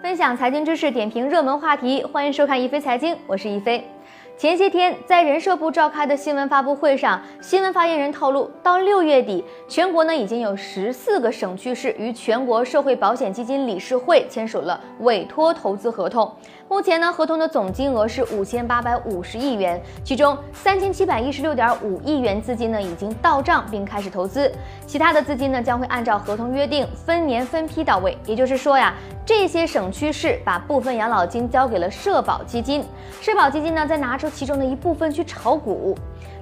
分享财经知识，点评热门话题，欢迎收看一飞财经，我是一飞。前些天，在人社部召开的新闻发布会上，新闻发言人透露，到六月底，全国呢已经有十四个省区市与全国社会保险基金理事会签署了委托投资合同。目前呢，合同的总金额是五千八百五十亿元，其中三千七百一十六点五亿元资金呢已经到账并开始投资，其他的资金呢将会按照合同约定分年分批到位。也就是说呀，这些省区市把部分养老金交给了社保基金，社保基金呢在拿出其中的一部分去炒股。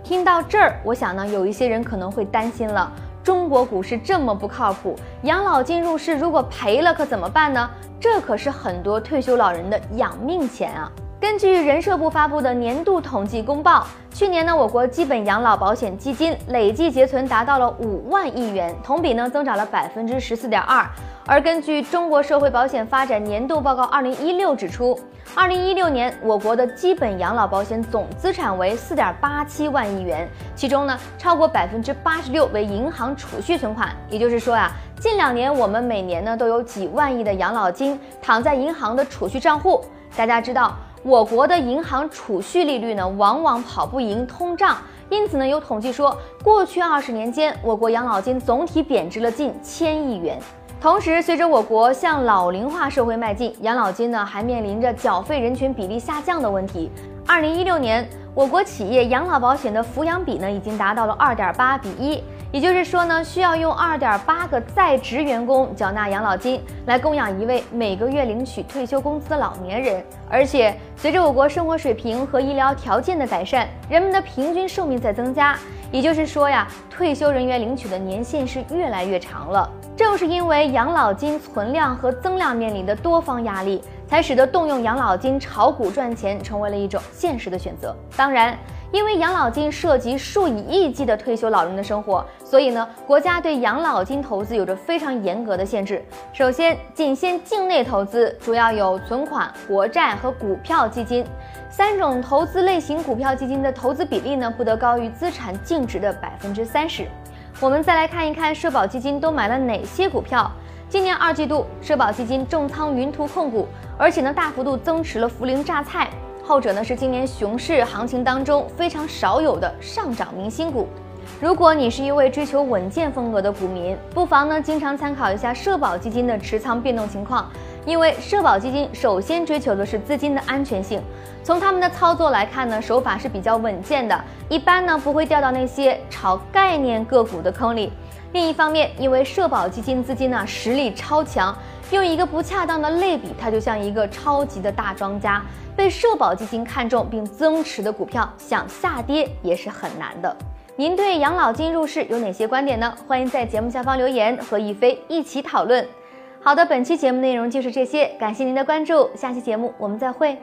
听到这儿，我想呢，有一些人可能会担心了。中国股市这么不靠谱，养老金入市如果赔了可怎么办呢？这可是很多退休老人的养命钱啊！根据人社部发布的年度统计公报，去年呢，我国基本养老保险基金累计结存达到了五万亿元，同比呢增长了百分之十四点二。而根据中国社会保险发展年度报告二零一六指出，二零一六年我国的基本养老保险总资产为四点八七万亿元，其中呢，超过百分之八十六为银行储蓄存款。也就是说呀，近两年我们每年呢都有几万亿的养老金躺在银行的储蓄账户。大家知道。我国的银行储蓄利率呢，往往跑不赢通胀，因此呢，有统计说，过去二十年间，我国养老金总体贬值了近千亿元。同时，随着我国向老龄化社会迈进，养老金呢还面临着缴费人群比例下降的问题。二零一六年，我国企业养老保险的抚养比呢，已经达到了二点八比一。也就是说呢，需要用二点八个在职员工缴纳养老金来供养一位每个月领取退休工资的老年人。而且，随着我国生活水平和医疗条件的改善，人们的平均寿命在增加。也就是说呀，退休人员领取的年限是越来越长了。正是因为养老金存量和增量面临的多方压力，才使得动用养老金炒股赚钱成为了一种现实的选择。当然。因为养老金涉及数以亿计的退休老人的生活，所以呢，国家对养老金投资有着非常严格的限制。首先，仅限境内投资，主要有存款、国债和股票基金三种投资类型。股票基金的投资比例呢，不得高于资产净值的百分之三十。我们再来看一看社保基金都买了哪些股票。今年二季度，社保基金重仓云图控股，而且呢，大幅度增持了涪陵榨菜。后者呢是今年熊市行情当中非常少有的上涨明星股。如果你是一位追求稳健风格的股民，不妨呢经常参考一下社保基金的持仓变动情况，因为社保基金首先追求的是资金的安全性。从他们的操作来看呢，手法是比较稳健的，一般呢不会掉到那些炒概念个股的坑里。另一方面，因为社保基金资金呢实力超强，用一个不恰当的类比，它就像一个超级的大庄家。被社保基金看中并增持的股票，想下跌也是很难的。您对养老金入市有哪些观点呢？欢迎在节目下方留言，和一飞一起讨论。好的，本期节目内容就是这些，感谢您的关注，下期节目我们再会。